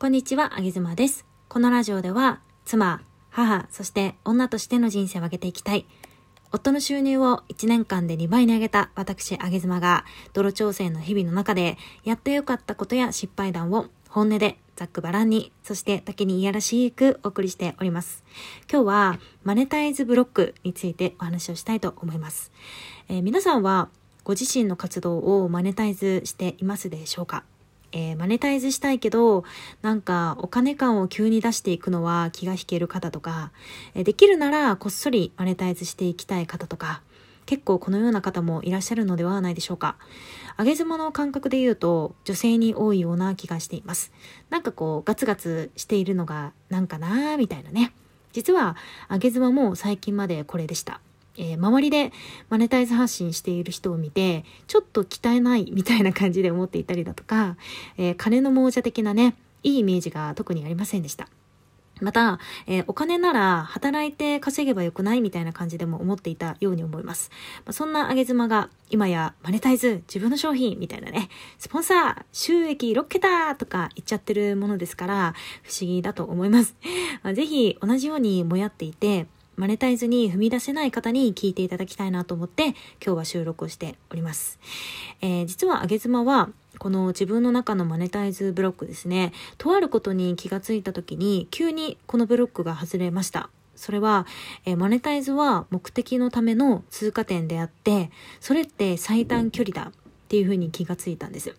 こんにちは、あげずまです。このラジオでは、妻、母、そして女としての人生を上げていきたい。夫の収入を1年間で2倍に上げた私、あげずまが、泥調整の日々の中で、やってよかったことや失敗談を本音でざっくばらんに、そして時にいやらしくお送りしております。今日は、マネタイズブロックについてお話をしたいと思います。えー、皆さんは、ご自身の活動をマネタイズしていますでしょうか？えー、マネタイズしたいけど、なんかお金感を急に出していくのは気が引ける方とか、え、できるならこっそりマネタイズしていきたい方とか、結構このような方もいらっしゃるのではないでしょうか。上げ妻の感覚で言うと女性に多いような気がしています。なんかこうガツガツしているのがなんかなーみたいなね。実は上げ妻も最近までこれでした。えー、周りでマネタイズ発信している人を見て、ちょっと汚いみたいな感じで思っていたりだとか、えー、金の亡者的なね、いいイメージが特にありませんでした。また、えー、お金なら働いて稼げばよくないみたいな感じでも思っていたように思います。まあ、そんな上げ妻が今やマネタイズ、自分の商品みたいなね、スポンサー、収益6桁とか言っちゃってるものですから、不思議だと思います。まあ、ぜひ同じようにもやっていて、マネタイズに踏み出せない方に聞いていただきたいなと思って今日は収録をしております。えー、実はあげ妻はこの自分の中のマネタイズブロックですね、とあることに気がついた時に急にこのブロックが外れました。それは、えー、マネタイズは目的のための通過点であって、それって最短距離だっていうふうに気がついたんです。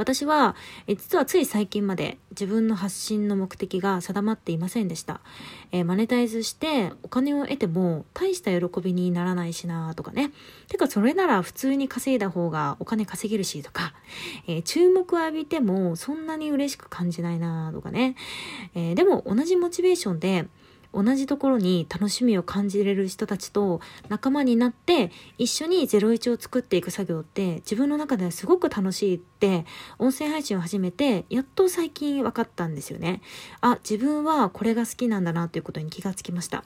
私は、え実はつい最近まで自分の発信の目的が定まっていませんでした。えー、マネタイズしてお金を得ても大した喜びにならないしなとかね。てかそれなら普通に稼いだ方がお金稼げるしとか、えー、注目を浴びてもそんなに嬉しく感じないなとかね。えー、でも同じモチベーションで同じところに楽しみを感じれる人たちと仲間になって一緒に01を作っていく作業って自分の中ではすごく楽しいって音声配信を始めてやっと最近分かったんですよね。あ、自分はこれが好きなんだなということに気がつきました。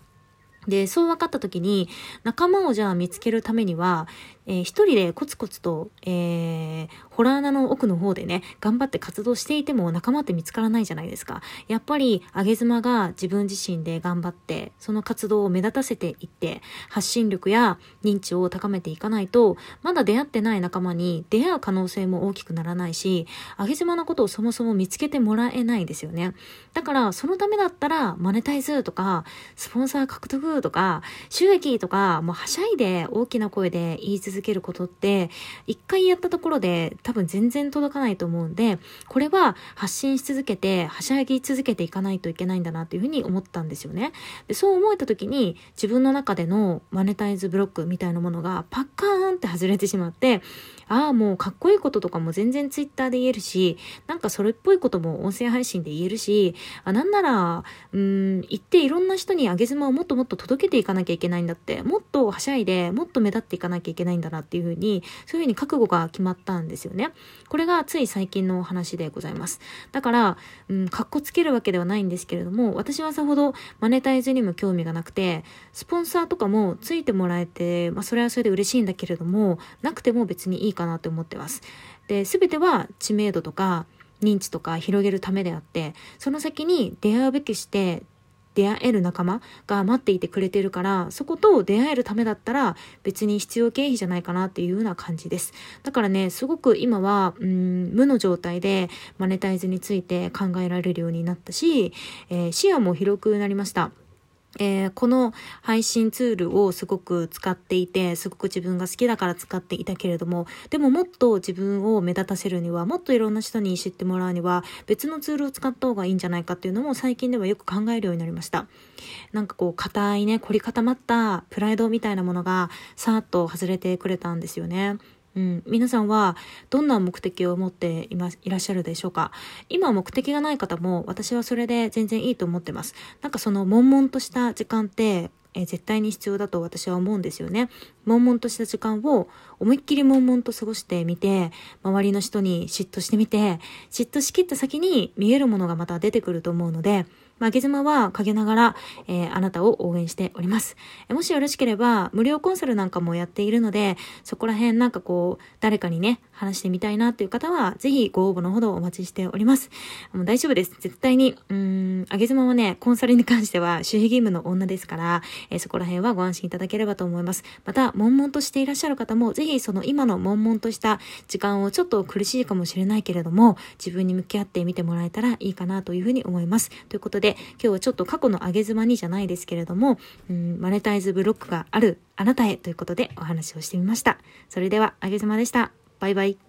で、そう分かった時に、仲間をじゃあ見つけるためには、えー、一人でコツコツと、えー、ホラー穴の奥の方でね、頑張って活動していても仲間って見つからないじゃないですか。やっぱり、あげ妻が自分自身で頑張って、その活動を目立たせていって、発信力や認知を高めていかないと、まだ出会ってない仲間に出会う可能性も大きくならないし、あげ妻のことをそもそも見つけてもらえないですよね。だから、そのためだったら、マネタイズとか、スポンサー獲得とか、収益とか、もうはしゃいで大きな声で言い続けることって、一回やったところで多分全然届かないと思うんで、これは発信し続けて、はしゃぎ続けていかないといけないんだなというふうに思ったんですよね。でそう思えた時に、自分の中でのマネタイズブロックみたいなものがパッカーンって外れてしまって、ああ、もうかっこいいこととかも全然ツイッターで言えるし、なんかそれっぽいことも音声配信で言えるし、あなんなら、うん、言っていろんな人に上げ妻をもっともっと届けていかなきゃいけないんだって、もっとはしゃいで、もっと目立っていかなきゃいけないんだなっていうふうに、そういうふうに覚悟が決まったんですよね。これがつい最近の話でございます。だから、うん、かっこつけるわけではないんですけれども、私はさほどマネタイズにも興味がなくて、スポンサーとかもついてもらえて、まあそれはそれで嬉しいんだけれども、なくても別にいいかなって思ってます。で、すべては知名度とか認知とか広げるためであって、その先に出会うべきして出会える仲間が待っていてくれてるから、そこと出会えるためだったら別に必要経費じゃないかなっていうような感じです。だからね、すごく今は、うん、無の状態でマネタイズについて考えられるようになったし、えー、視野も広くなりました。えー、この配信ツールをすごく使っていて、すごく自分が好きだから使っていたけれども、でももっと自分を目立たせるには、もっといろんな人に知ってもらうには、別のツールを使った方がいいんじゃないかっていうのも最近ではよく考えるようになりました。なんかこう、硬いね、凝り固まったプライドみたいなものが、さーっと外れてくれたんですよね。うん、皆さんはどんな目的を持っていま、いらっしゃるでしょうか？今目的がない方も私はそれで全然いいと思ってます。なんかその悶々とした時間ってえ絶対に必要だと私は思うんですよね。悶々とした時間を思いっきり悶々と過ごしてみて、周りの人に嫉妬してみて、嫉妬しきった先に見えるものがまた出てくると思うので、まあ、ゲズマは陰ながら、えー、あなたを応援しております。もしよろしければ、無料コンサルなんかもやっているので、そこら辺なんかこう、誰かにね、話してみたいなっていう方は、ぜひご応募のほどお待ちしております。もう大丈夫です。絶対に、うん、あげ妻はね、コンサルに関しては守秘義務の女ですから、えー、そこら辺はご安心いただければと思います。また、悶々としていらっしゃる方も、ぜひその今の悶々とした時間をちょっと苦しいかもしれないけれども、自分に向き合ってみてもらえたらいいかなというふうに思います。ということで、で今日はちょっと過去の上げ妻にじゃないですけれども、うん、マネタイズブロックがあるあなたへということでお話をしてみました。それでは、上げ妻でした。バイバイ。